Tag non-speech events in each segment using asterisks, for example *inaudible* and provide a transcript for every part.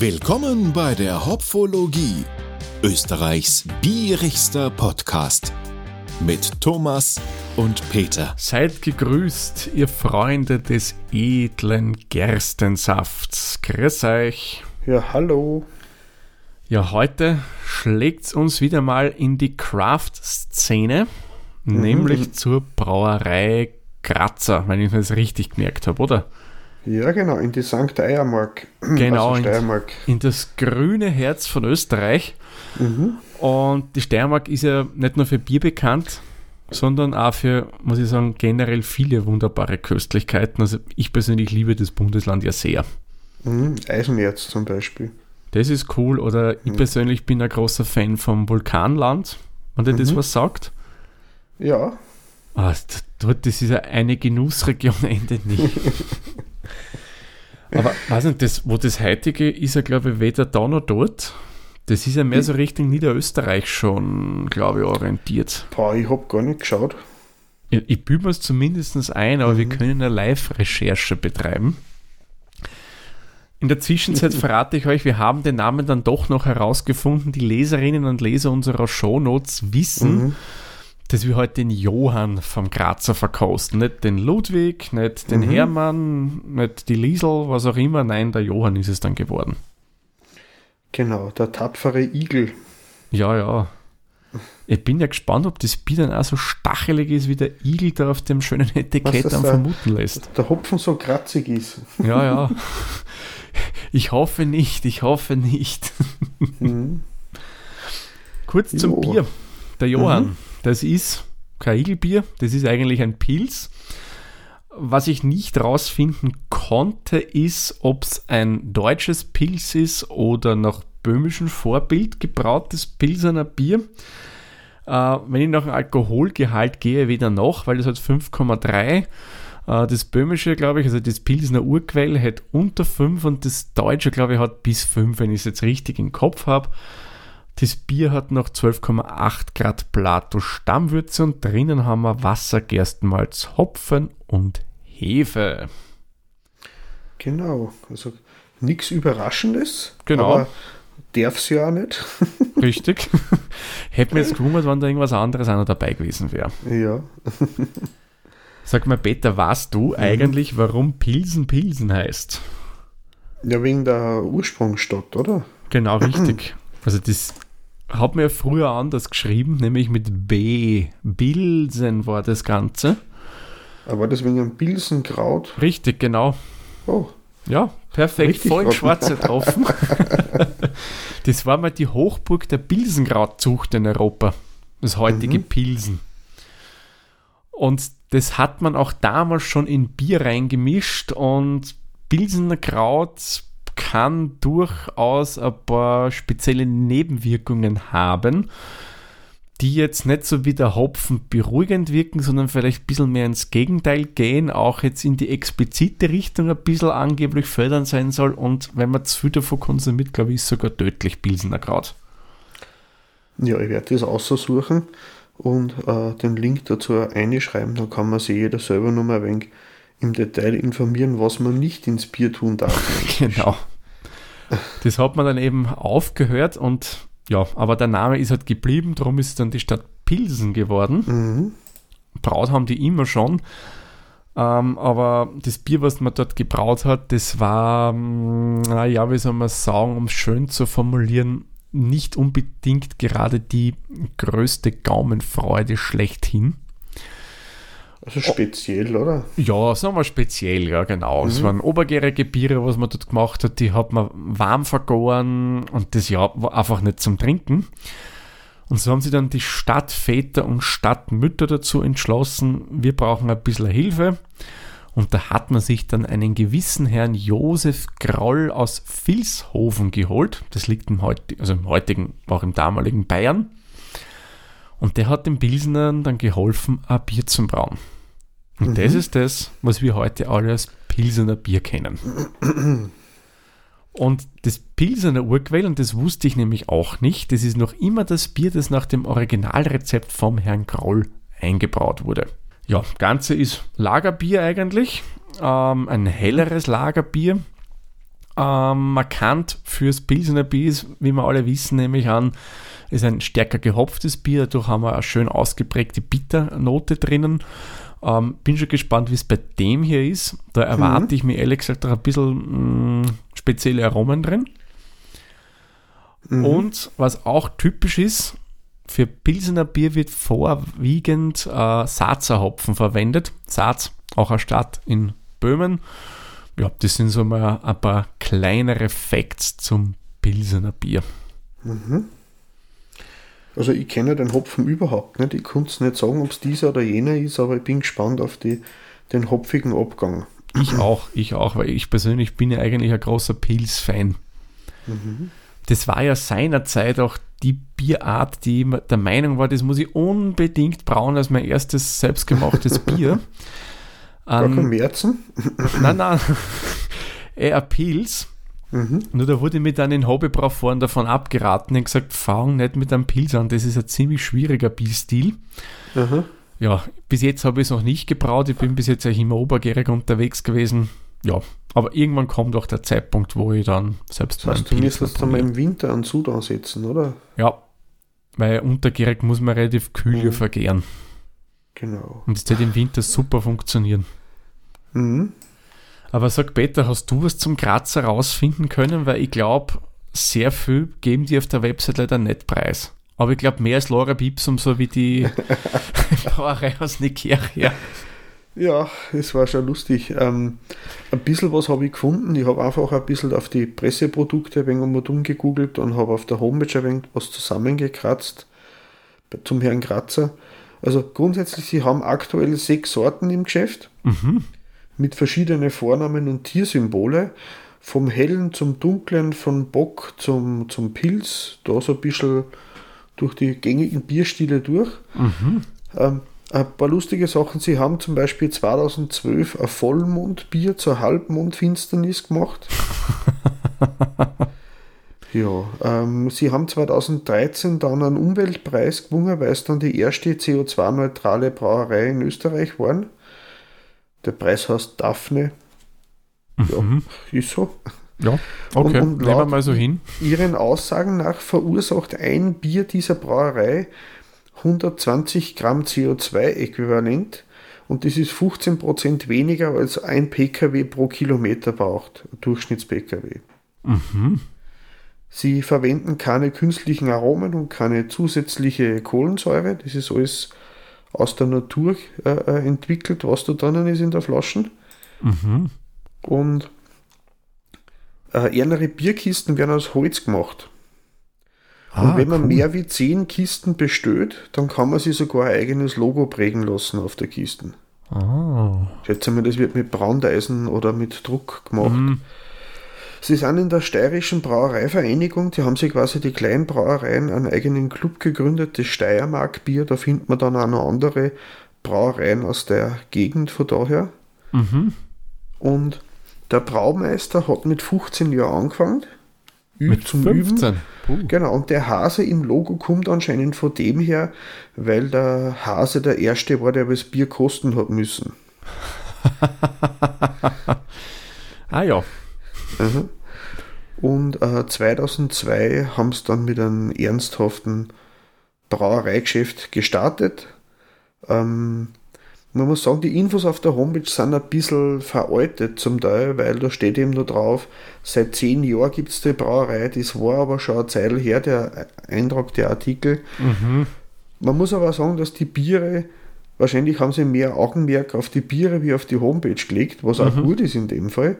Willkommen bei der Hopfologie, Österreichs bierigster Podcast mit Thomas und Peter. Seid gegrüßt, ihr Freunde des edlen Gerstensafts. Grüß euch. Ja, hallo. Ja, heute schlägt es uns wieder mal in die Craft-Szene, mhm. nämlich zur Brauerei Kratzer, wenn ich das richtig gemerkt habe, oder? Ja, genau, in die St. Eiermark. *clears throat* Genau, also Steiermark. In, in, das grüne Herz von Österreich. Mhm. Und die Steiermark ist ja nicht nur für Bier bekannt, sondern auch für, muss ich sagen, generell viele wunderbare Köstlichkeiten. Also ich persönlich liebe das Bundesland ja sehr. Mhm, Eisenerz zum Beispiel. Das ist cool. Oder ich mhm. persönlich bin ein großer Fan vom Vulkanland, wenn dir das mhm. was sagt. Ja. Ah, dort, das ist ja eine Genussregion, *laughs* endet nicht. *laughs* Aber weiß nicht, das, wo das heutige ist ja, glaube ich, weder da noch dort. Das ist ja mehr so Richtung Niederösterreich schon, glaube ich, orientiert. Boah, ich habe gar nicht geschaut. Ich, ich bilde mir es zumindest ein, aber mhm. wir können eine Live-Recherche betreiben. In der Zwischenzeit *laughs* verrate ich euch, wir haben den Namen dann doch noch herausgefunden. Die Leserinnen und Leser unserer Shownotes wissen, mhm dass wir heute den Johann vom Grazer verkosten. Nicht den Ludwig, nicht den mhm. Hermann, nicht die Liesel, was auch immer. Nein, der Johann ist es dann geworden. Genau, der tapfere Igel. Ja, ja. Ich bin ja gespannt, ob das Bier dann auch so stachelig ist, wie der Igel da auf dem schönen Etikett am vermuten lässt. Der Hopfen so kratzig ist. Ja, ja. Ich hoffe nicht, ich hoffe nicht. Mhm. Kurz zum jo. Bier. Der Johann. Mhm. Das ist kein Igelbier, das ist eigentlich ein Pilz. Was ich nicht rausfinden konnte, ist, ob es ein deutsches Pilz ist oder nach böhmischem Vorbild gebrautes Pilsener Bier. Äh, wenn ich nach dem Alkoholgehalt gehe, wieder noch, weil das hat 5,3. Äh, das böhmische, glaube ich, also das Pilsener Urquell hat unter 5 und das deutsche, glaube ich, hat bis 5, wenn ich es jetzt richtig im Kopf habe. Das Bier hat noch 12,8 Grad Plato Stammwürze und drinnen haben wir Wasser, Gerstenmalz, Hopfen und Hefe. Genau, also nichts Überraschendes. Genau. Aber darf es ja auch nicht. *laughs* Richtig. Hätte mir jetzt gewundert, wenn da irgendwas anderes auch noch dabei gewesen wäre. Ja. Sag mal, Peter, weißt du mhm. eigentlich, warum Pilsen Pilsen heißt? Ja, wegen der Ursprungsstadt, oder? Genau, richtig. Also das hat mir früher anders geschrieben, nämlich mit B. Bilsen war das Ganze. Aber das wegen einem Bilsenkraut? Richtig, genau. Oh. Ja, perfekt, Richtig voll schwarze getroffen. *laughs* das war mal die Hochburg der Bilsenkrautzucht in Europa. Das heutige mhm. Pilsen. Und das hat man auch damals schon in Bier reingemischt und Pilsener Kraut kann durchaus ein paar spezielle Nebenwirkungen haben, die jetzt nicht so wie der Hopfen beruhigend wirken, sondern vielleicht ein bisschen mehr ins Gegenteil gehen, auch jetzt in die explizite Richtung ein bisschen angeblich fördernd sein soll und wenn man zu viel davon konsumiert, glaube ich, ist sogar tödlich Pilsener Kraut. Ja, ich werde das aussuchen und äh, den Link dazu einschreiben, dann kann man sich jeder selber noch mal ein wenig im Detail informieren, was man nicht ins Bier tun darf. *laughs* genau. Das hat man dann eben aufgehört und ja, aber der Name ist halt geblieben, darum ist dann die Stadt Pilsen geworden. Mhm. Braut haben die immer schon. Ähm, aber das Bier, was man dort gebraut hat, das war, mm, naja, wie soll man sagen, um es schön zu formulieren, nicht unbedingt gerade die größte Gaumenfreude schlechthin. Also speziell, oder? Ja, sagen wir speziell, ja, genau. Mhm. Es waren obergärige Biere, was man dort gemacht hat, die hat man warm vergoren und das ja war einfach nicht zum Trinken. Und so haben sie dann die Stadtväter und Stadtmütter dazu entschlossen, wir brauchen ein bisschen Hilfe. Und da hat man sich dann einen gewissen Herrn Josef Groll aus Vilshofen geholt. Das liegt im, heutigen, also im heutigen, auch im damaligen Bayern. Und der hat den Pilsenern dann geholfen, ein Bier zu brauen. Und mhm. das ist das, was wir heute alle als Pilsener Bier kennen. Und das Pilsener Urquell, und das wusste ich nämlich auch nicht, das ist noch immer das Bier, das nach dem Originalrezept vom Herrn Groll eingebraut wurde. Ja, Ganze ist Lagerbier eigentlich, ähm, ein helleres Lagerbier, Ähm, markant fürs Pilsener Bier ist, wie wir alle wissen, nämlich an, ist ein stärker gehopftes Bier, dadurch haben wir eine schön ausgeprägte Bitternote drinnen. Ähm, bin schon gespannt, wie es bei dem hier ist. Da erwarte mhm. ich mir ehrlich gesagt auch ein bisschen mh, mm, spezielle Aromen drin. Mhm. Und was auch typisch ist, für Pilsener Bier wird vorwiegend äh, Saazer verwendet. Saaz, auch eine Stadt in Böhmen. Ja, das sind so mal ein paar kleinere Facts zum Pilsener Bier. Mhm. Also ich kenne den Hopfen überhaupt nicht. Ich konnte es nicht sagen, ob es dieser oder jener ist, aber ich bin gespannt auf die, den hopfigen Abgang. Ich auch, ich auch, weil ich persönlich bin ja eigentlich ein großer Pils-Fan. Mhm. Das war ja seinerzeit auch die Bierart, die der Meinung war, das muss ich unbedingt brauen als mein erstes selbstgemachtes *laughs* Bier. Gar kein Märzen? Nein, nein. *laughs* Eher Pils. Mhm. Nur da wurde mir dann in Hobbybraufahren davon abgeraten und gesagt, fang nicht mit einem Pils an, das ist ein ziemlich schwieriger Bierstil. Mhm. Ja, bis jetzt habe ich es noch nicht gebraut, ich bin bis jetzt eigentlich immer obergärig unterwegs gewesen. Ja, aber irgendwann kommt auch der Zeitpunkt, wo ich dann selbst das heißt, du müsstest dann mal im Winter einen Sud ansetzen, oder? Ja, weil untergärig muss man relativ kühl mhm. vergären. Genau. Und das wird im Winter super funktionieren. Mhm. Aber sag Peter, hast du was zum Grazer rausfinden können? Weil ich glaube, sehr viel geben die auf der Website leider nicht preis. Aber ich glaube, mehr als Laura Bipsum, so wie die *laughs* Brauerei aus Nikirche. Ja, es war schon lustig. Ähm, ein bisschen was habe ich gefunden. Ich habe einfach ein bisschen auf die Presseprodukte ein wenig einmal dumm gegoogelt und habe auf der Homepage ein wenig was zusammengekratzt zum Herrn Kratzer. Also grundsätzlich, sie haben aktuell sechs Sorten im Geschäft. Mhm mit verschiedenen Vornamen und Tiersymbole. Vom hellen zum dunklen, von Bock zum, zum Pilz, da so ein bisschen durch die gängigen Bierstile durch. Mhm. Ähm, ein paar lustige Sachen. Sie haben zum Beispiel 2012 ein Vollmondbier zur Halbmondfinsternis gemacht. *laughs* ja, ähm, sie haben 2013 dann einen Umweltpreis gewonnen, weil es dann die erste CO2-neutrale Brauerei in Österreich waren. Der Preis heißt Daphne. Mhm. Ja, ist so. Ja, okay, und, und nehmen wir mal so hin. Ihren Aussagen nach verursacht ein Bier dieser Brauerei 120 Gramm CO2-Äquivalent und das ist 15% weniger als ein Pkw pro Kilometer braucht, Durchschnitts-Pkw. Mhm. Sie verwenden keine künstlichen Aromen und keine zusätzliche Kohlensäure, das ist alles aus der Natur äh, äh, entwickelt, was da drinnen ist in der Flaschen. Mhm. Und äh, ärmere Bierkisten werden aus Holz gemacht. Ah, und wenn man cool. mehr wie 10 Kisten bestellt, dann kann man sich sogar ein eigenes Logo prägen lassen auf der Kisten. Oh. Ich schätze mal, das wird mit Brandeisen oder mit Druck gemacht. Mhm. Sie sind in der steirischen Brauereivereinigung, die haben sich quasi die kleinen Brauereien einen eigenen Club gegründet, das Steiermark-Bier, da findet man dann auch noch andere Brauereien aus der Gegend von daher. Mhm. Und der Braumeister hat mit 15 Jahren angefangen. Mit zum 15? Üben. Genau, und der Hase im Logo kommt anscheinend von dem her, weil der Hase der Erste war, der das Bier kosten hat müssen. *laughs* ah ja, Mhm. Und äh, 2002 haben sie dann mit einem ernsthaften Brauereigeschäft gestartet. Ähm, man muss sagen, die Infos auf der Homepage sind ein bisschen veraltet zum Teil, weil da steht eben nur drauf, seit zehn Jahren gibt es die Brauerei, das war aber schon eine Zeit her, der Eintrag der Artikel. Mhm. Man muss aber sagen, dass die Biere, wahrscheinlich haben sie mehr Augenmerk auf die Biere wie auf die Homepage gelegt, was auch mhm. gut ist in dem Fall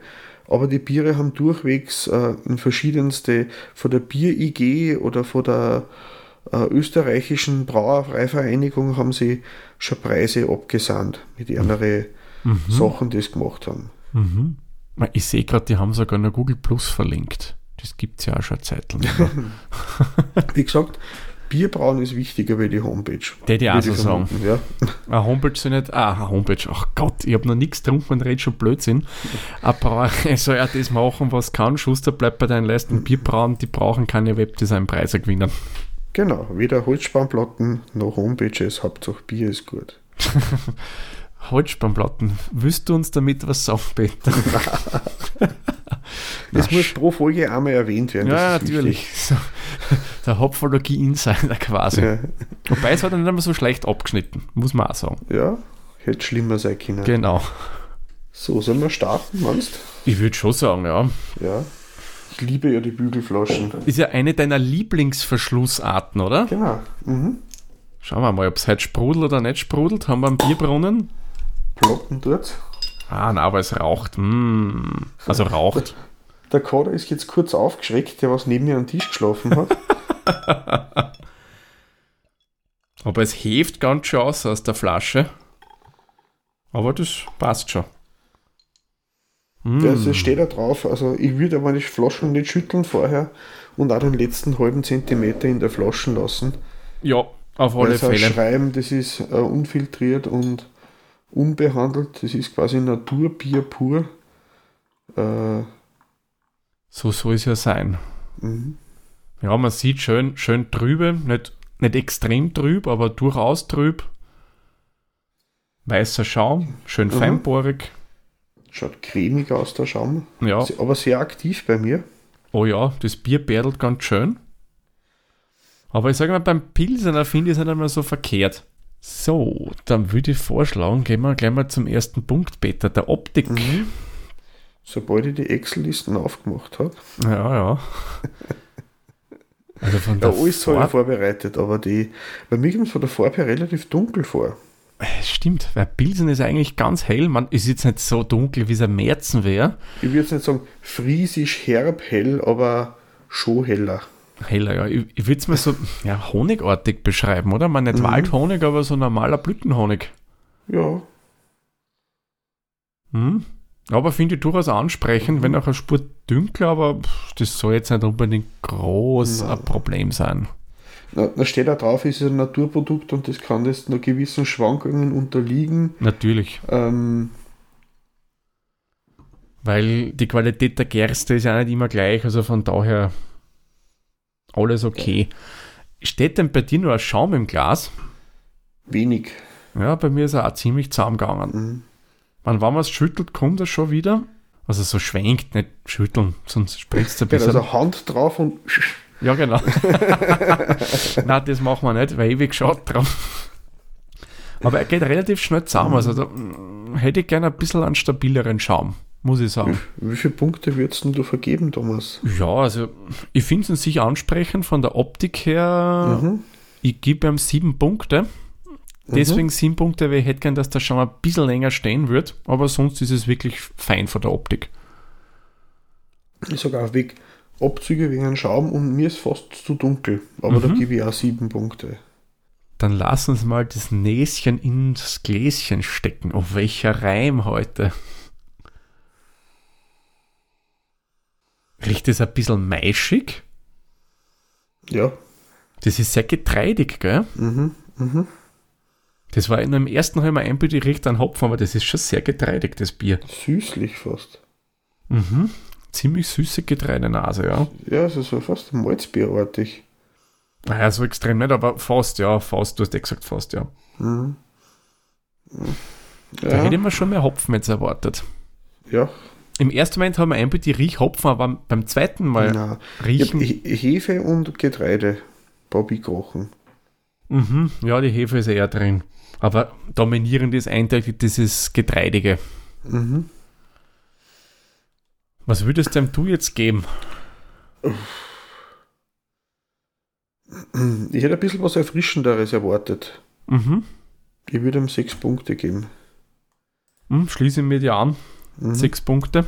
aber die Biere haben durchwegs äh, in verschiedenste, von der Bier-IG oder von der äh, österreichischen Brauereivereinigung haben sie schon Preise abgesandt mit anderen mhm. Sachen, die sie gemacht haben. Mhm. Ich sehe gerade, die haben sogar noch Google Plus verlinkt. Das gibt es ja auch schon eine Zeit lang. *laughs* Wie gesagt, Bierbrauen ist wichtiger wie die Homepage. Der die auch so sagen. Ja. Eine Homepage soll nicht, ah, eine Homepage, ach Gott, ich habe noch nichts getrunken und rede schon Blödsinn. Eine Brauerei *laughs* soll ja das machen, was kann. Schuster bleibt bei deinen Leisten. Bierbrauen, die brauchen keine Webdesign-Preise gewinnen. Genau, weder Holzspannplatten noch Homepages, Hauptsache Bier ist gut. *laughs* Holzspannplatten, willst du uns damit was sagen, Peter? *laughs* Das muss pro Folge einmal erwähnt werden. Ja, natürlich. *laughs* So, der Hopfologie-Insider quasi. Ja. Wobei es hat dann nicht mehr so schlecht abgeschnitten, muss man auch sagen. Ja, hätte schlimmer sein können. Genau. So, sollen wir starten, meinst Ich würde schon sagen, ja. Ja. Ich liebe ja die Bügelflaschen. Ist ja eine deiner Lieblingsverschlussarten, oder? Genau. Mhm. Schauen wir mal, ob es heute sprudelt oder nicht sprudelt. Haben wir einen Bierbrunnen? Ploppen dort. Ah, na, aber es raucht. Mm. Also raucht. Der Kader ist jetzt kurz aufgeschreckt, der was neben mir am Tisch geschlafen hat. *laughs* aber es heft ganz schön aus aus der Flasche. Aber das passt schon. Mm. Das steht da drauf. Also ich würde aber die Flaschen nicht schütteln vorher und auch den letzten halben Zentimeter in der Flasche lassen. Ja, auf alle also Fälle. Schreiben, das ist uh, unfiltriert und unbehandelt. Das ist quasi Naturbier pur. Uh, so soll es ja sein. Mhm. Ja, man sieht schön, schön trübe, nicht, nicht extrem trüb, aber durchaus trüb. Weißer Schaum, schön mhm. feinporig. Schaut cremig aus, der Schaum. Ja. Aber sehr aktiv bei mir. Oh ja, das Bier bärdelt ganz schön. Aber ich sage mal, beim Pilsener finde ich es nicht einmal so verkehrt. So, dann würde ich vorschlagen, gehen wir gleich mal zum ersten Punkt, Peter, der Optik. Mhm. Sobald ich die Excel-Listen aufgemacht habe. Ja, ja. *laughs* Also von der ja, alles habe ich vorbereitet, aber die, bei mir kommt es von der Farbe her relativ dunkel vor. Stimmt, weil Pilsen ist eigentlich ganz hell. Man ist jetzt nicht so dunkel, wie es ein Märzen wäre. Ich würde jetzt nicht sagen friesisch herb hell, aber schon heller. Heller, ja. Ich, ich würde es mal so ja, honigartig beschreiben, oder? Man nicht mhm. Waldhonig, aber so normaler Blütenhonig. Ja. Hm. Aber finde ich durchaus ansprechend, mhm. wenn auch ein Spur dünkler, aber das soll jetzt nicht unbedingt groß Nein. ein Problem sein. Na, da steht da drauf, es ist ein Naturprodukt und das kann jetzt nur gewissen Schwankungen unterliegen. Natürlich. Ähm, Weil die Qualität der Gerste ist ja nicht immer gleich, also von daher alles okay. Steht denn bei dir nur ein Schaum im Glas? Wenig. Ja, bei mir ist er auch ziemlich zahm gegangen. Mhm. wenn man es schüttelt, kommt er schon wieder. Also so schwenkt, nicht schütteln, sonst spritzt es ein bisschen. Also Hand drauf und. Ja, genau. *laughs* Nein, das machen wir nicht, weil ewig geschaut drauf. Aber er geht relativ schnell zusammen. Also da mm, hätte ich gerne ein bisschen einen stabileren Schaum muss ich sagen. Wie, wie viele Punkte würdest du vergeben, Thomas? Ja, also ich finde es sich ansprechend von der Optik her. Mhm. Ich gebe ihm sieben Punkte. Deswegen mhm. sieben Punkte, weil ich hätte gern, dass das schon ein bisschen länger stehen wird. Aber sonst ist es wirklich fein von der Optik. Ich sage auch weg Abzüge wegen Schaum und mir ist fast zu dunkel. Aber mhm. da gebe ich auch sieben Punkte. Dann lass uns mal das Näschen ins Gläschen stecken. Auf welcher Reim heute? Riecht das ein bisschen maischig? Ja. Das ist sehr getreidig, gell? Mhm, mhm. Das war in einem ersten Mal ein Bild, riecht an Hopfen, aber das ist schon sehr getreidig, das Bier. Süßlich fast. Mhm. Ziemlich süße Getreidenase, ja. Ja, es ist so fast Malzbierartig. Naja, so extrem nicht, aber fast, ja, fast, du hast ja gesagt fast, ja. Mhm. Ja. Da hätte ich mir schon mehr Hopfen jetzt erwartet. Ja, im ersten Moment haben wir einfach die Riechhopfen, aber beim zweiten Mal Nein. riechen. Hefe und Getreide, Bobby kochen. Mhm, ja, die Hefe ist eher drin. Aber dominierend ist eindeutig dieses Getreidige. Mhm. Was würdest denn du jetzt geben? *clears throat* Ich hätte ein bisschen was Erfrischenderes erwartet. Mhm. Ich würde ihm sechs Punkte geben. Hm, schließe mir die an. Mhm. Sechs Punkte.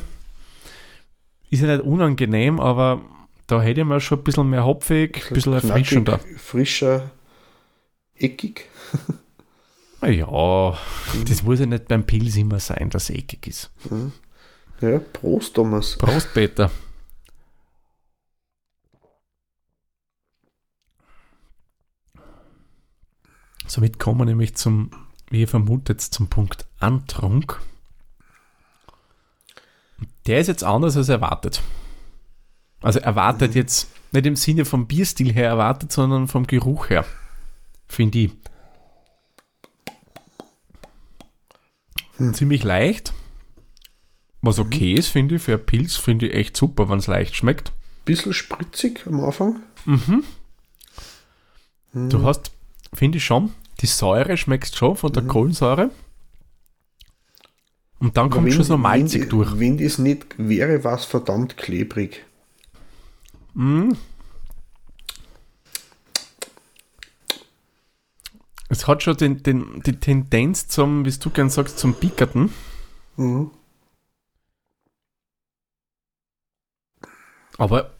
Ist ja nicht unangenehm, aber da hätte ich mal schon ein bisschen mehr hopfig, ein bisschen erfrischender. Frischer, eckig. Ja, das muss ja nicht beim Pilz immer sein, dass es eckig ist. Mhm. Ja, Prost, Thomas. Prost, Peter. Somit kommen wir nämlich zum, wie ihr vermutet, zum Punkt Antrunk. Der ist jetzt anders als erwartet. Also erwartet mhm. jetzt nicht im Sinne vom Bierstil her erwartet, sondern vom Geruch her. Finde ich. Hm. Ziemlich leicht. Was okay ist, finde ich, für einen Pilz finde ich echt super, wenn es leicht schmeckt. Bisschen spritzig am Anfang. Mhm. Du hast, finde ich schon, die Säure schmeckst schon von der Kohlensäure. Und dann kommt wenn, schon so malzig wenn, durch. Wenn das nicht wäre, war es verdammt klebrig. Es hat schon den, den, die Tendenz zum, wie du gern sagst, zum Pickerten. Mhm. Aber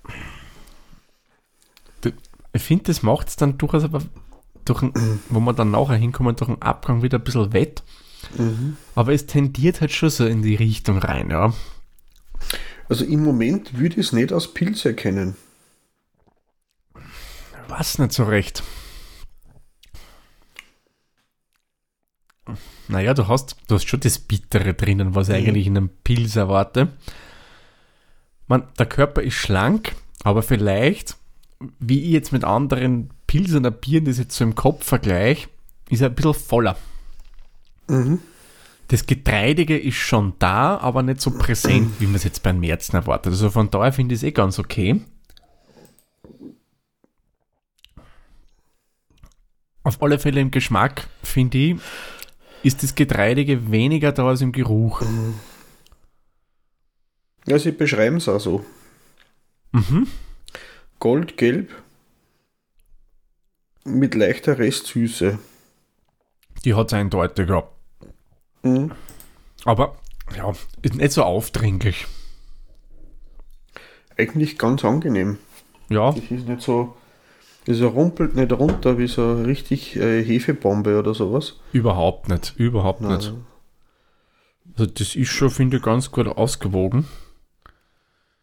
ich finde, das macht es dann durchaus aber, durch wo wir dann nachher hinkommen, durch den Abgang wieder ein bisschen wett. Aber es tendiert halt schon so in die Richtung rein, ja. Also im Moment würde ich es nicht als Pilz erkennen. Was nicht so recht. Naja, du hast, du hast schon das Bittere drinnen, was ich eigentlich in einem Pilz erwarte. Man, der Körper ist schlank, aber vielleicht, wie ich jetzt mit anderen Pilsener Bieren das jetzt so im Kopf vergleiche, ist er ein bisschen voller. Das Getreidige ist schon da, aber nicht so präsent, *clears throat* wie man es jetzt beim Märzen erwartet. Also von daher finde ich es eh ganz okay. Auf alle Fälle im Geschmack, finde ich, ist das Getreidige weniger da als im Geruch. Ja, sie beschreiben es auch so. Mhm. Goldgelb mit leichter Restsüße. Die hat es eindeutig, ja. Mhm. Aber, ja, ist nicht so aufdringlich. Eigentlich ganz angenehm. Ja, Das ist nicht so. Das rumpelt nicht runter wie so eine richtig äh, Hefebombe oder sowas. überhaupt nicht. Überhaupt Nein. nicht. Also das ist schon, finde ich, ganz gut ausgewogen.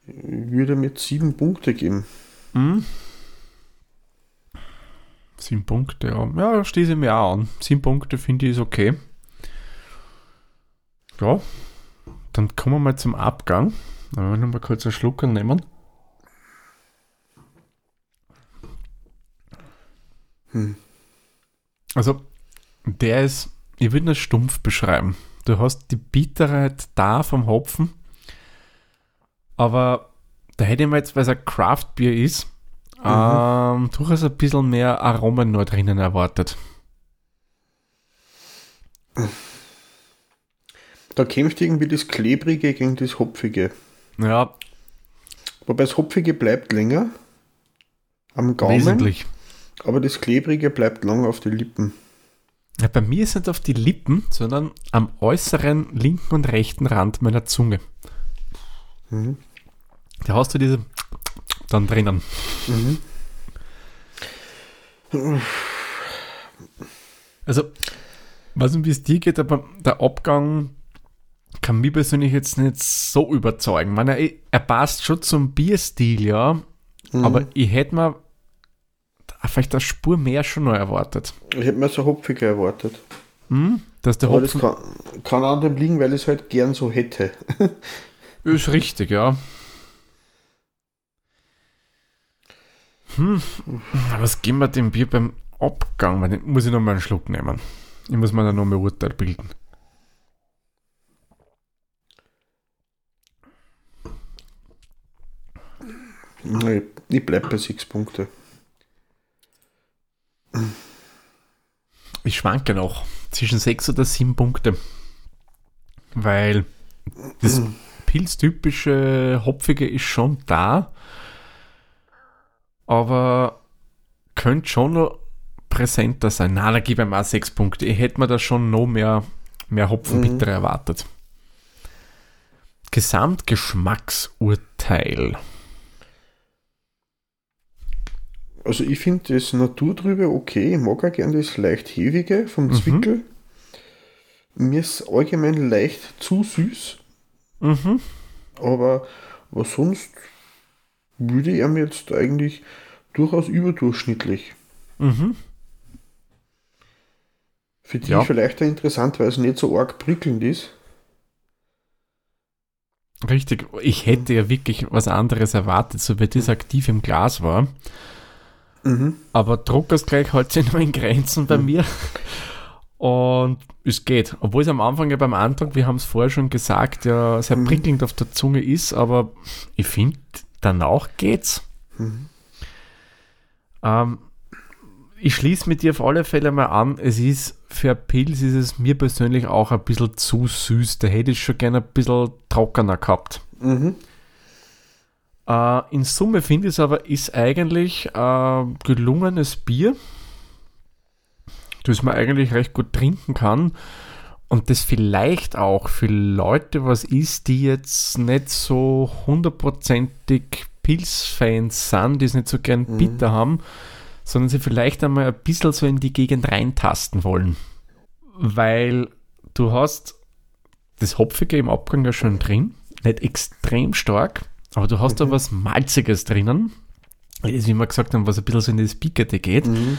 Ich würde mit sieben Punkte geben. Mhm. Sieben Punkte, ja. Ja, schließe ich mir auch an. Sieben Punkte finde ich ist okay. Ja, dann kommen wir mal zum Abgang. Dann werden wir noch mal kurz einen Schluck nehmen. Also, der ist, ich würde ihn als stumpf beschreiben. Du hast die Bitterheit da vom Hopfen, aber da hätte ich mir jetzt, weil es ein Craft-Bier ist, ähm, durchaus ein bisschen mehr Aromen noch drinnen erwartet. Da kämpft irgendwie das Klebrige gegen das Hopfige. Ja, Wobei das Hopfige bleibt länger am Gaumen, wesentlich. aber das Klebrige bleibt lang auf den Lippen. Ja, bei mir ist nicht auf die Lippen, sondern am äußeren linken und rechten Rand meiner Zunge. Da hast du diese dann drinnen. Also, weiß nicht, wie es dir geht, aber der Abgang kann mich persönlich jetzt nicht so überzeugen. Ich meine, er, er passt schon zum Bierstil, ja, aber ich hätte mir vielleicht eine Spur mehr schon noch erwartet. Ich hätte mir so Hopfige erwartet. Hm? Dass der Aber das Hopfen kann, kann an dem liegen, weil ich es halt gern so hätte. *laughs* Ist richtig, ja. Hm, was geben wir dem Bier beim Abgang? Muss ich noch mal einen Schluck nehmen. Ich muss mir dann noch mal ein Urteil bilden. Ich bleibe bei sechs Punkte. Ich schwanke noch zwischen sechs oder sieben Punkte. Weil das pilztypische Hopfige ist schon da. Aber könnte schon noch präsenter sein. Na, da gebe ich mal sechs Punkte. Ich hätte mir da schon noch mehr, mehr Hopfenbitter erwartet. Gesamtgeschmacksurteil. Also ich finde das Naturtrübe okay. Ich mag auch gern das leicht Hewige vom Zwickel. Mir ist allgemein leicht zu süß. Mhm. Aber was sonst würde er mir jetzt eigentlich durchaus überdurchschnittlich. Mhm. Für die Ja. vielleicht auch interessant, weil es nicht so arg prickelnd ist. Richtig. Ich hätte ja wirklich was anderes erwartet, so wie das aktiv im Glas war. Mhm. Aber Druckersgleich hält sich *laughs* noch in Grenzen bei mir. Und es geht. Obwohl es am Anfang ja beim Antrag, wir haben es vorher schon gesagt, ja sehr mhm. prickelnd auf der Zunge ist, aber ich finde, danach geht's. Mhm. Ähm, ich schließe mit dir auf alle Fälle mal an, es ist für Pilz ist es mir persönlich auch ein bisschen zu süß. Da hätte ich schon gerne ein bisschen trockener gehabt. Mhm. Äh, in Summe finde ich es aber, ist eigentlich äh, gelungenes Bier, das man eigentlich recht gut trinken kann. Und das vielleicht auch für Leute was ist, die jetzt nicht so hundertprozentig Pilzfans sind, die es nicht so gern mhm. bitter haben, sondern sie vielleicht einmal ein bisschen so in die Gegend reintasten wollen. Weil du hast das Hopfige im Abgang ja schon drin, nicht extrem stark, aber du hast mhm. da was Malziges drinnen. Ist, wie wir gesagt haben, was ein bisschen so in das Pikete geht. Mhm.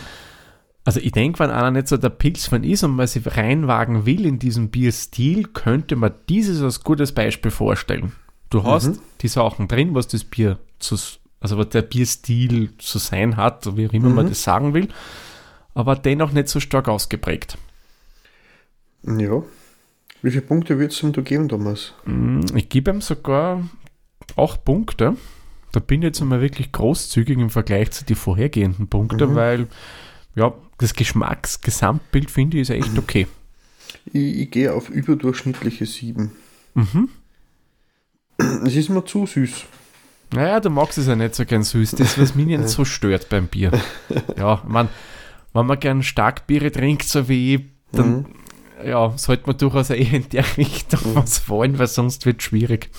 Also ich denke, wenn einer nicht so der Pilzfan ist und man sich reinwagen will in diesen Bierstil, könnte man dieses als gutes Beispiel vorstellen. Du hast mhm. die Sachen drin, was das Bier zu, also was der Bierstil zu sein hat, wie auch immer mhm. man das sagen will, aber dennoch nicht so stark ausgeprägt. Ja. Wie viele Punkte würdest du ihm da geben, Thomas? Mm, ich gebe ihm sogar acht Punkte. Da bin ich jetzt einmal wirklich großzügig im Vergleich zu den vorhergehenden Punkten, mhm. weil ja, das Geschmacksgesamtbild finde ich ist echt *clears throat* okay. Ich, ich gehe auf überdurchschnittliche sieben. Mhm. Es ist mir zu süß. Naja, du magst es ja nicht so gern süß. Das, was mich nicht *laughs* so stört beim Bier. Ja, man, wenn man gern Starkbiere trinkt, so wie ich, dann mhm. ja, sollte man durchaus eher in der *laughs* Richtung mhm. was wollen, weil sonst wird es schwierig.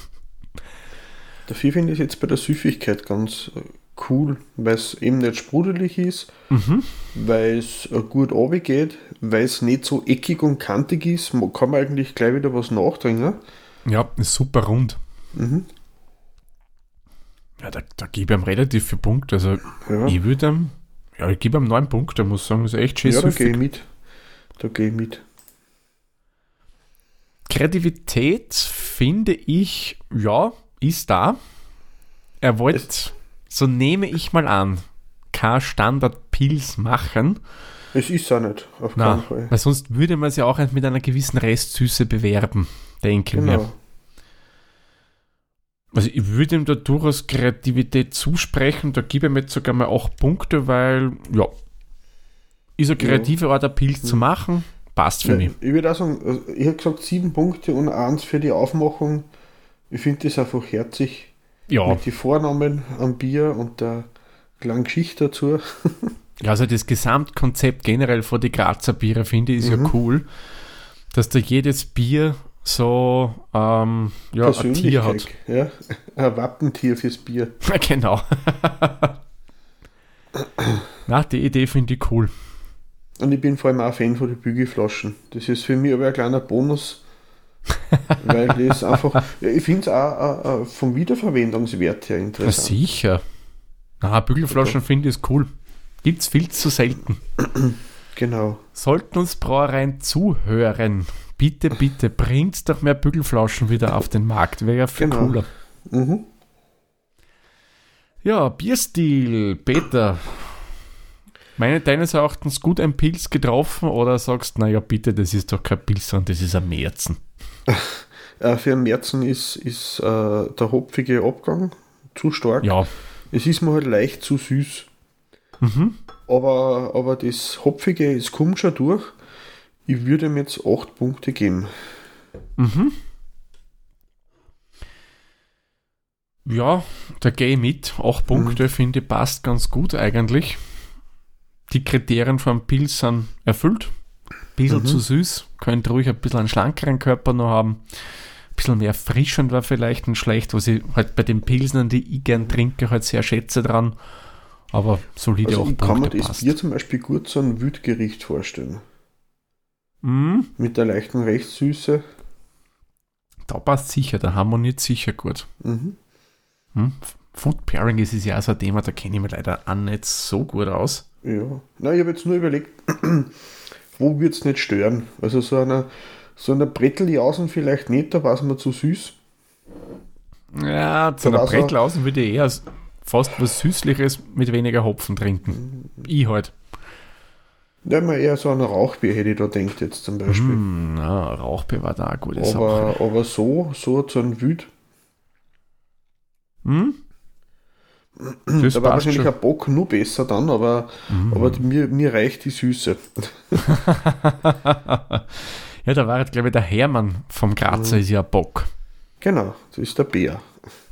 Dafür finde ich es jetzt bei der Süffigkeit ganz äh, cool, weil es eben nicht sprudelig ist, mhm. weil es äh, gut geht, weil es nicht so eckig und kantig ist. Man kann man eigentlich gleich wieder was nachdringen. Ja, ist super rund. Mhm. Ja, da, da gebe ich ihm relativ viele Punkte. Also ja. ich würde ihm, ja, ich gebe ihm neun Punkte, muss sagen, das ist echt schön. Ja, da gehe ich mit. Da gehe ich mit. Kreativität finde ich, ja, ist da. Er wollte, so nehme ich mal an, kein Standard-Pilz machen. Es ist ja nicht, auf keinen Fall. Weil sonst würde man es ja auch mit einer gewissen Restsüße bewerben, denke ich genau. mir. Also ich würde ihm da durchaus Kreativität zusprechen, da gebe ich mir jetzt sogar mal 8 Punkte, weil, ja, ist eine kreative ja. Art, ein Pilz zu machen, passt für ja, mich. Ich würde auch sagen, also ich habe gesagt 7 Punkte und 1 für die Aufmachung. Ich finde das einfach herzig. Ja. Mit den Vornamen am Bier und der kleinen Geschichte dazu. *laughs* also das Gesamtkonzept generell vor die Grazer Biere finde ich ist mhm. ja cool, dass da jedes Bier so ähm, ja, ein Tier hat. Ja? *laughs* Ein Wappentier fürs Bier. *laughs* genau. Na, die Idee finde ich cool. Und ich bin vor allem auch Fan von den Bügelflaschen. Das ist für mich aber ein kleiner Bonus, *laughs* weil das einfach, ich finde es auch, auch, vom Wiederverwendungswert her interessant. Ja, sicher. Na, Bügelflaschen finde ich cool. Gibt es viel zu selten. *clears throat* Genau. Sollten uns Brauereien zuhören, bitte, bitte, bringt doch mehr Bügelflaschen wieder auf den Markt. Wäre ja viel genau. cooler. Mhm. Ja, Bierstil, Peter. Meine deines Erachtens gut ein Pilz getroffen oder sagst, naja, bitte, das ist doch kein Pilz, sondern das ist ein Märzen? *laughs* Äh, für ein Märzen ist, ist äh, der hopfige Abgang zu stark. Ja. Es ist mir halt leicht zu süß. Mhm. Aber, aber das Hopfige, es kommt schon durch. Ich würde ihm jetzt 8 Punkte geben. Mhm. Ja, da gehe ich mit. 8 Punkte mhm. finde ich passt ganz gut eigentlich. Die Kriterien vom Pilz sind erfüllt. Ein bisschen mhm. zu süß, könnte ruhig ein bisschen einen schlankeren Körper noch haben. Ein bisschen mehr erfrischend war vielleicht ein schlecht, was ich halt bei den Pilsen, die ich gern trinke, halt sehr schätze dran. Aber solide also auch ich Punkte kann mir das passt. Bier zum Beispiel gut so ein Wütgericht vorstellen. Mhm. Mit der leichten Rechtssüße. Da passt sicher, da harmoniert sicher gut. Mhm. Hm? Food Pairing ist ja auch so ein Thema, da kenne ich mich leider auch nicht so gut aus. Ja, na, ich habe jetzt nur überlegt, *clears throat* wo wird es nicht stören? Also so einer, so einer Brettel außen vielleicht nicht, da war es mir zu süß. Ja, zu einer Brettel außen würde ich eher fast was Süßliches mit weniger Hopfen trinken. Ich halt. Ja, mal eher so an Rauchbier hätte ich da denkt jetzt zum Beispiel. Hm, na, Rauchbier war da eine gute aber, Sache. aber so, so zu einem Wüt, Hm? Das da war wahrscheinlich schon. ein Bock nur besser dann, aber, Mhm. aber mir, mir reicht die Süße. *laughs* ja, da war jetzt, glaube ich, der Hermann vom Grazer Mhm. ist ja ein Bock. Genau, das ist der Bär.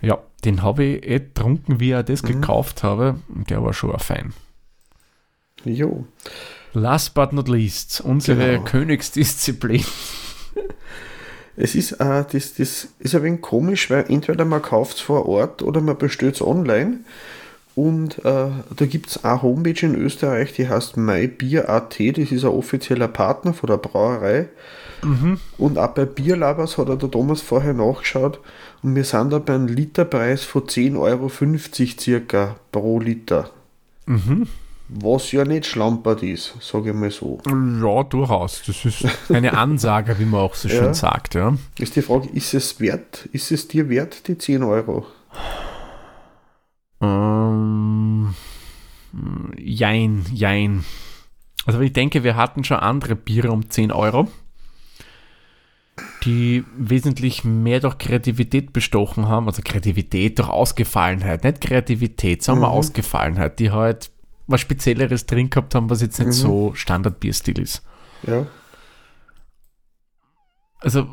Ja, den habe ich eh getrunken, wie ich das Mhm. gekauft habe. Der war schon ein fein. Jo. Last but not least, unsere Genau. Königsdisziplin. *laughs* Es ist, äh, das, das ist ein wenig komisch, weil entweder man kauft es vor Ort oder man bestellt es online. Und äh, da gibt es eine Homepage in Österreich, die heißt mybier.at, das ist ein offizieller Partner von der Brauerei. Und auch bei Bierlabers hat er der Thomas vorher nachgeschaut und wir sind da bei einem Literpreis von 10,50 Euro circa pro Liter. Mhm. Was ja nicht schlampert ist, sage ich mal so. Ja, durchaus. Das ist eine Ansage, wie man auch so *laughs* Ja. schön sagt. Ja. Ist die Frage, ist es wert, ist es dir wert, die 10 Euro? Ähm, jein, jein. Also ich denke, wir hatten schon andere Biere um 10 Euro, die wesentlich mehr durch Kreativität bestochen haben. Also Kreativität durch Ausgefallenheit, nicht Kreativität, wir Mhm. Ausgefallenheit, die halt was Spezielleres drin gehabt haben, was jetzt nicht Mhm. so Standardbierstil ist. Ja. Also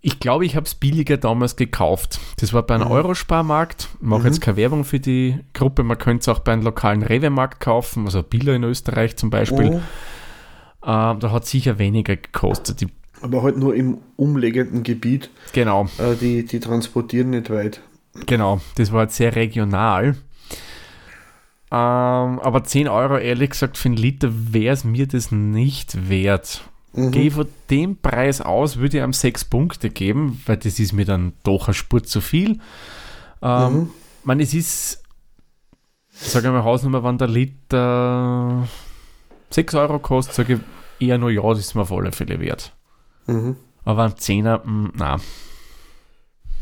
ich glaube, ich habe es billiger damals gekauft. Das war bei einem Mhm. Eurosparmarkt. Ich mache Mhm. jetzt keine Werbung für die Gruppe. Man könnte es auch bei einem lokalen Rewe-Markt kaufen, also Billa in Österreich zum Beispiel. Oh, Ähm, da hat sicher weniger gekostet. Die, aber halt nur im umliegenden Gebiet. genau, Äh, die, die transportieren nicht weit. genau. Das war halt sehr regional. Ähm, aber 10 Euro, ehrlich gesagt, für einen Liter wäre es mir das nicht wert. Mhm. Gehe von dem Preis aus, würde ich ihm 6 Punkte geben, weil das ist mir dann doch ein Spurt zu viel. Ähm, Mhm. man, es ist, sage ich mal, Hausnummer, wenn der Liter 6 Euro kostet, sage ich eher nur ja, das ist mir auf alle Fälle wert. Mhm. Aber ein Zehner, mh, na,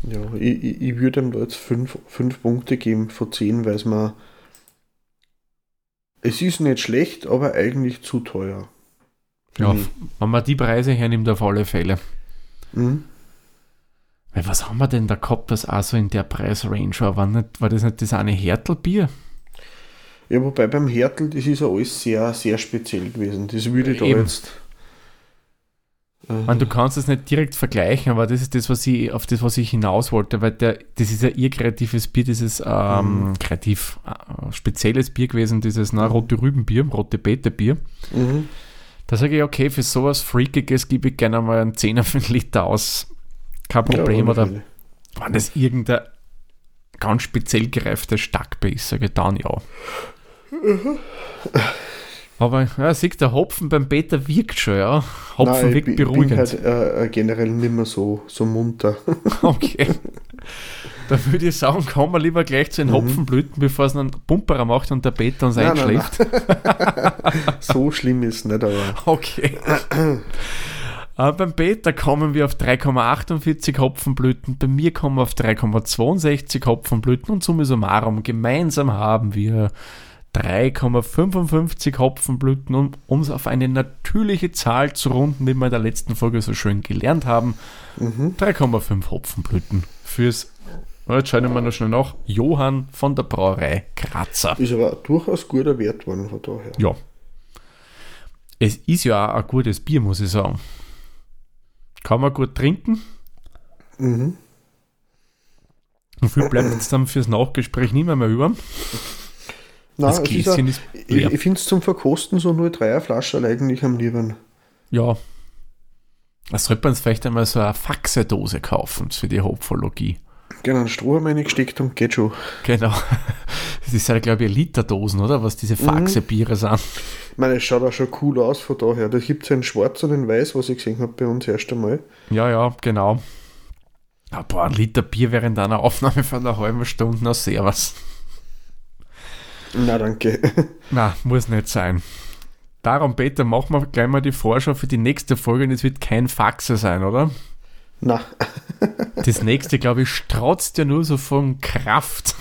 Ja, ich, ich, ich würde ihm da jetzt 5 Punkte geben von 10, weil es mir. Es ist nicht schlecht, aber eigentlich zu teuer. ja, Mhm. wenn man die Preise hernimmt, auf alle Fälle. Mhm. Weil was haben wir denn da gehabt, das auch so in der Preisrange war? War, nicht, war das nicht das eine Härtelbier? Ja, wobei beim Hertel, das ist ja alles sehr, sehr speziell gewesen. Das würde ich da Eben. jetzt. Äh, Man, du kannst es nicht direkt vergleichen, aber das ist das, was ich, auf das, was ich hinaus wollte, weil der, das ist ja ihr kreatives Bier, dieses ähm, kreativ äh, spezielles Bier gewesen, dieses na, rote Rübenbier, rote Beete-Bier. mhm. Da sage ich, okay, für sowas Freakiges gebe ich gerne mal einen Zehner für einen Liter aus. Kein Ja, Problem. alle oder wenn das irgendein ganz speziell gereiftes Starkbier ist, sage ich dann ja. Aber ja, sieht der Hopfen beim Beta wirkt schon, ja. Hopfen Nein, ich wirkt bin- ich bin beruhigend. halt äh, generell nicht mehr so, so munter. *laughs* Okay. Da würde ich sagen, kommen wir lieber gleich zu den Mhm. Hopfenblüten, bevor es einen Pumperer macht und der Beta uns Nein, nein, einschläft. *laughs* so schlimm ist es nicht, aber. Okay. Aber beim Beta kommen wir auf 3,48 Hopfenblüten, bei mir kommen wir auf 3,62 Hopfenblüten und summa summarum gemeinsam haben wir 3,55 Hopfenblüten, um uns auf eine natürliche Zahl zu runden, wie wir in der letzten Folge so schön gelernt haben. Mhm. 3,5 Hopfenblüten fürs, jetzt schauen wir mal noch schnell nach, Johann von der Brauerei Grazer. Ist aber durchaus guter Wert geworden von daher. Ja. Es ist ja auch ein gutes Bier, muss ich sagen. Kann man gut trinken. Mhm. Und viel bleibt jetzt dann fürs Nachgespräch nicht mehr, mehr über. Nein, das ist auch, ist ich, leer. ich finde es zum Verkosten so nur dreier Flaschen eigentlich am lieben. Ja. Da sollte man vielleicht einmal so eine Faxedose kaufen für die Hopfologie. Genau, einen Strohhalm reingesteckt und geht schon. Genau. *laughs* Das ist ja, glaube ich, Literdosen, oder? Was diese Faxe-Biere sind. Ich meine, es schaut auch schon cool aus von daher. Da gibt es einen Schwarz und einen Weiß, was ich gesehen habe bei uns erst einmal. Ja, ja, genau. Ein Liter Bier während einer Aufnahme von einer halben Stunde, na servus. Na, danke. *laughs* Na, muss nicht sein. Darum, Peter, machen wir gleich mal die Vorschau für die nächste Folge und es wird kein Faxe sein, oder? Na, *laughs* Das nächste, glaube ich, strotzt ja nur so von Kraft.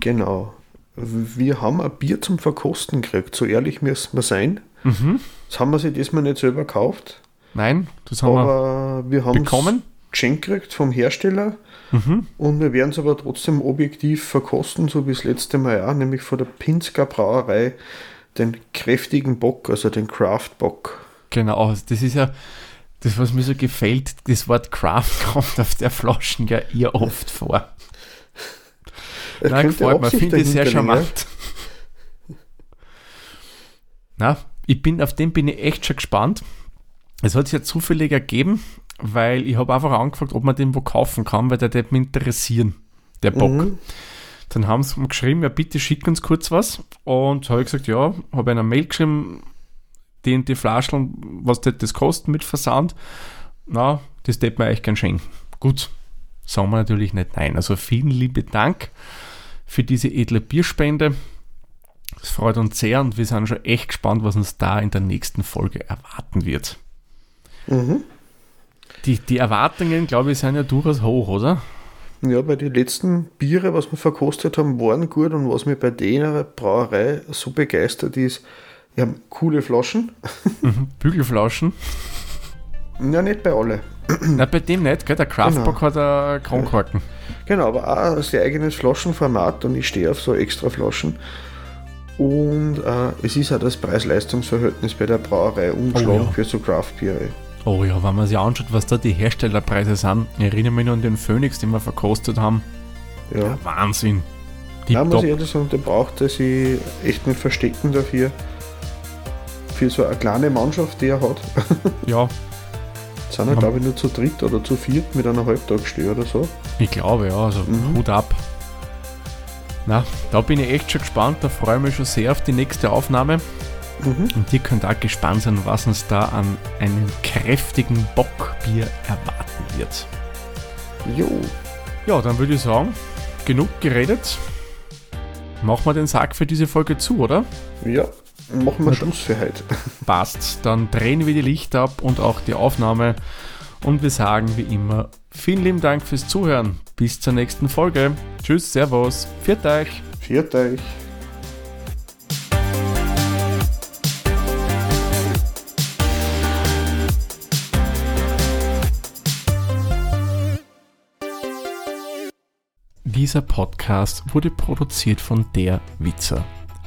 genau. Wir haben ein Bier zum Verkosten gekriegt, so ehrlich müssen wir sein. Mhm. Das haben wir sich diesmal nicht selber gekauft. Nein, das haben aber wir, wir bekommen. geschenkt gekriegt vom Hersteller. Mhm. Und wir werden es aber trotzdem objektiv verkosten, so wie das letzte Mal auch, nämlich von der Pinsker Brauerei den kräftigen Bock, also den Craft Bock. Genau, das ist ja das, was mir so gefällt, das Wort Craft *laughs* kommt auf der Flaschen ja eher oft vor. Nein, gefällt mir, finde ich sehr charmant. Na, ich bin, auf den bin ich echt schon gespannt. Es hat sich ja zufällig ergeben, weil ich habe einfach angefragt, ob man den wo kaufen kann, weil der wird mich interessieren, der Bock. Mhm. Dann haben sie mir geschrieben, ja bitte schick uns kurz was. Und habe ich gesagt, ja, habe einer Mail geschrieben, die und die Flaschen, was das, das kostet mit Versand. Na, das hätte man eigentlich gern schenken. Gut, sagen wir natürlich nicht nein. Also vielen lieben Dank für diese edle Bierspende. Es freut uns sehr und wir sind schon echt gespannt, was uns da in der nächsten Folge erwarten wird. Mhm. Die, die Erwartungen, glaube ich, sind ja durchaus hoch, oder? Ja, weil die letzten Biere, was wir verkostet haben, waren gut und was mir bei der Brauerei so begeistert ist, wir haben coole Flaschen. Mhm, Bügelflaschen. Ja, nicht bei alle. *clears throat* Na, bei dem nicht, gell? Der Craftbock genau. hat einen Kronkorken. Genau, aber auch sein eigenes Flaschenformat und ich stehe auf so extra Flaschen. Und äh, es ist auch das Preis-Leistungs-Verhältnis bei der Brauerei umgeschlagen oh, ja. für so Craft-Biere. Oh ja, wenn man sich anschaut, was da die Herstellerpreise sind, ich erinnere mich nur an den Phoenix, den wir verkostet haben. Ja. ja Wahnsinn. Ja, muss ich ehrlich sagen, der braucht er sich echt nicht verstecken dafür. Für so eine kleine Mannschaft, die er hat. *laughs* Ja. *laughs* sind er, glaube ich, nur zu dritt oder zu viert mit einer Halbtagsstelle oder so. Ich glaube, ja, also mhm. Hut ab. Na, da bin ich echt schon gespannt, da freue ich mich schon sehr auf die nächste Aufnahme. Mhm. Und ihr könnt auch gespannt sein, was uns da an einem kräftigen Bockbier erwarten wird. Jo. Ja, dann würde ich sagen, genug geredet. Machen wir den Sack für diese Folge zu, oder? Ja, machen wir Schluss für heute. *laughs* Passt, dann drehen wir die Lichter ab und auch die Aufnahme. Und wir sagen wie immer, vielen lieben Dank fürs Zuhören. Bis zur nächsten Folge. Tschüss, Servus, viert euch. Viert euch. Dieser Podcast wurde produziert von Der Witzer.